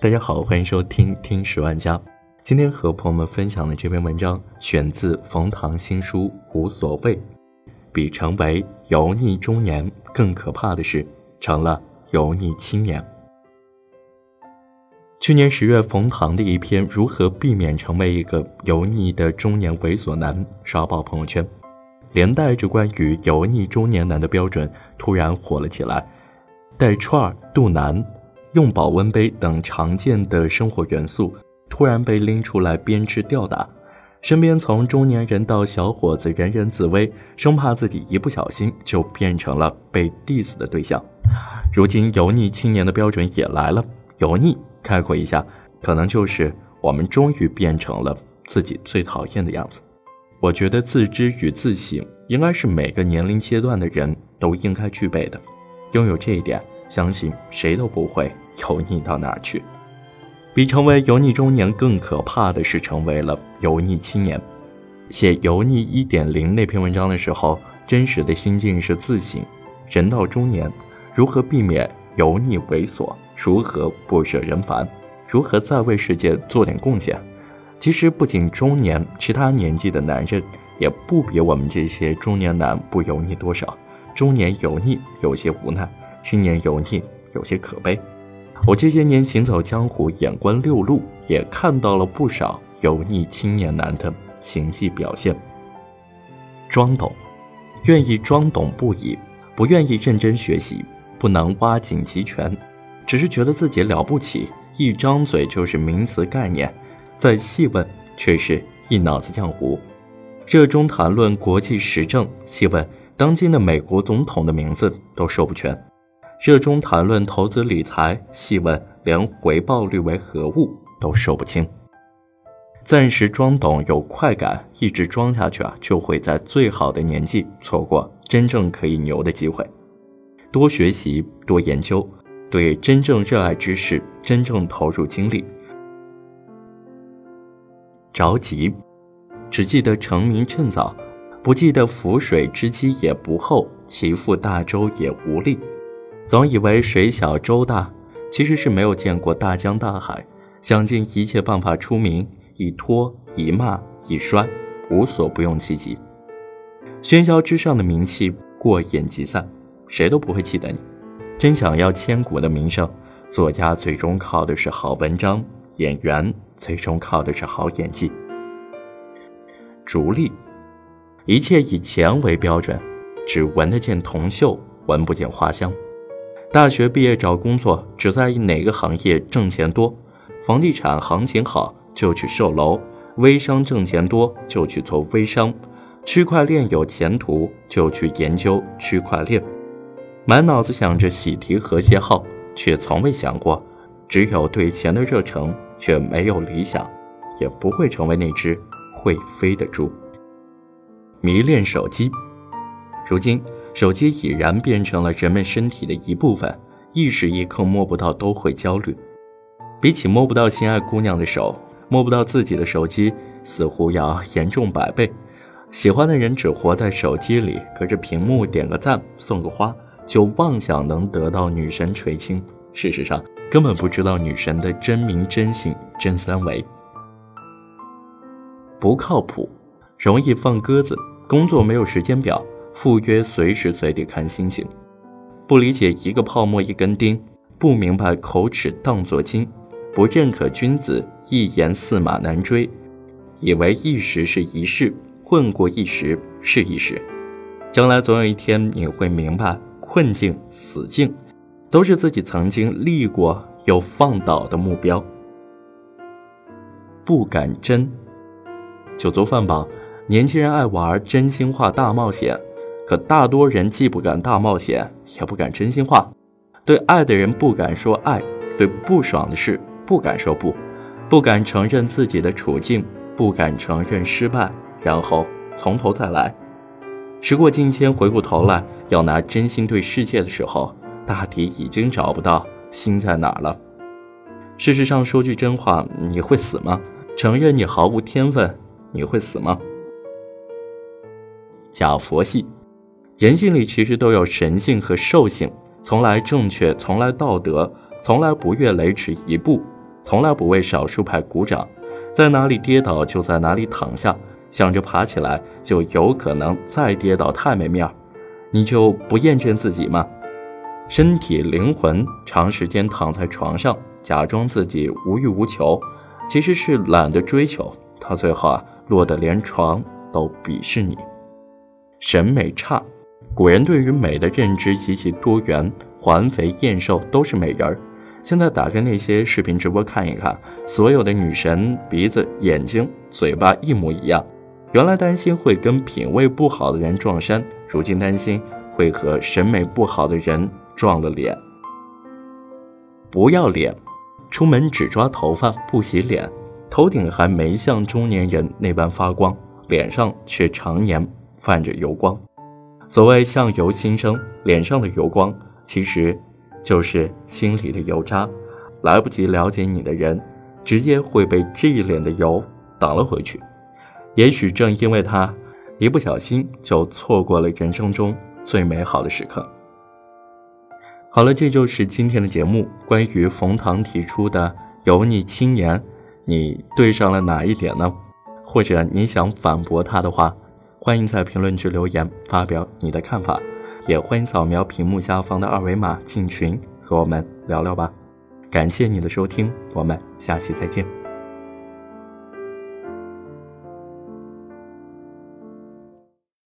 大家好，欢迎收听《听十万家》。今天和朋友们分享的这篇文章选自冯唐新书《无所谓》。比成为油腻中年更可怕的是，成了油腻青年。去年十月，冯唐的一篇《如何避免成为一个油腻的中年猥琐男》刷爆朋友圈，连带着关于油腻中年男的标准突然火了起来。带串儿、肚腩、用保温杯等常见的生活元素突然被拎出来鞭笞吊打，身边从中年人到小伙子人人自危，生怕自己一不小心就变成了被 diss 的对象。如今油腻青年的标准也来了，油腻概括一下，可能就是我们终于变成了自己最讨厌的样子。我觉得自知与自省应该是每个年龄阶段的人都应该具备的。拥有这一点，相信谁都不会 油腻到哪去。比成为油腻中年更可怕的是成为了油腻青年。写《油腻一点零》那篇文章的时候，真实的心境是自省：人到中年，如何避免油腻猥琐？如何不惹人烦？如何再为世界做点贡献？其实，不仅中年，其他年纪的男人也不比我们这些中年男不油腻多少。中年油腻有些无奈，青年油腻有些可悲。我这些年行走江湖，眼观六路，也看到了不少油腻青年男的行迹表现。装懂，愿意装懂不已，不愿意认真学习，不能挖井集权，只是觉得自己了不起，一张嘴就是名词概念，再细问却是一脑子浆糊。热衷谈论国际时政，细问。当今的美国总统的名字都说不全，热衷谈论投资理财，细问连回报率为何物都说不清。暂时装懂有快感，一直装下去啊，就会在最好的年纪错过真正可以牛的机会。多学习，多研究，对真正热爱之事真正投入精力。着急，只记得成名趁早。不记得浮水之机也不厚，其覆大舟也无力。总以为水小舟大，其实是没有见过大江大海。想尽一切办法出名，一拖一骂一摔，无所不用其极。喧嚣之上的名气过眼即散，谁都不会记得你。真想要千古的名声，作家最终靠的是好文章，演员最终靠的是好演技。逐利。一切以钱为标准，只闻得见铜锈，闻不见花香。大学毕业找工作，只在意哪个行业挣钱多。房地产行情好就去售楼，微商挣钱多就去做微商，区块链有前途就去研究区块链。满脑子想着喜提和谐号，却从未想过，只有对钱的热诚，却没有理想，也不会成为那只会飞的猪。迷恋手机，如今手机已然变成了人们身体的一部分，一时一刻摸不到都会焦虑。比起摸不到心爱姑娘的手，摸不到自己的手机似乎要严重百倍。喜欢的人只活在手机里，隔着屏幕点个赞、送个花，就妄想能得到女神垂青。事实上，根本不知道女神的真名真姓真三维。不靠谱。容易放鸽子，工作没有时间表，赴约随时随地看星星，不理解一个泡沫一根钉，不明白口齿当作金，不认可君子一言驷马难追，以为一时是一世，混过一时是一时，将来总有一天你会明白，困境死境，都是自己曾经立过又放倒的目标。不敢真，酒足饭饱。年轻人爱玩真心话大冒险，可大多人既不敢大冒险，也不敢真心话。对爱的人不敢说爱，对不爽的事不敢说不，不敢承认自己的处境，不敢承认失败，然后从头再来。时过境迁，回过头来要拿真心对世界的时候，大抵已经找不到心在哪儿了。事实上，说句真话，你会死吗？承认你毫无天分，你会死吗？假佛系，人性里其实都有神性和兽性，从来正确，从来道德，从来不越雷池一步，从来不为少数派鼓掌，在哪里跌倒就在哪里躺下，想着爬起来就有可能再跌倒，太没面儿。你就不厌倦自己吗？身体灵魂长时间躺在床上，假装自己无欲无求，其实是懒得追求，到最后啊，落得连床都鄙视你。审美差，古人对于美的认知极其多元，环肥燕瘦都是美人儿。现在打开那些视频直播看一看，所有的女神鼻子、眼睛、嘴巴一模一样。原来担心会跟品味不好的人撞衫，如今担心会和审美不好的人。撞了脸，不要脸，出门只抓头发不洗脸，头顶还没像中年人那般发光，脸上却常年泛着油光。所谓相由心生，脸上的油光其实就是心里的油渣。来不及了解你的人，直接会被这一脸的油挡了回去。也许正因为他，一不小心就错过了人生中最美好的时刻。好了，这就是今天的节目。关于冯唐提出的油腻青年，你对上了哪一点呢？或者你想反驳他的话，欢迎在评论区留言发表你的看法，也欢迎扫描屏幕下方的二维码进群和我们聊聊吧。感谢你的收听，我们下期再见。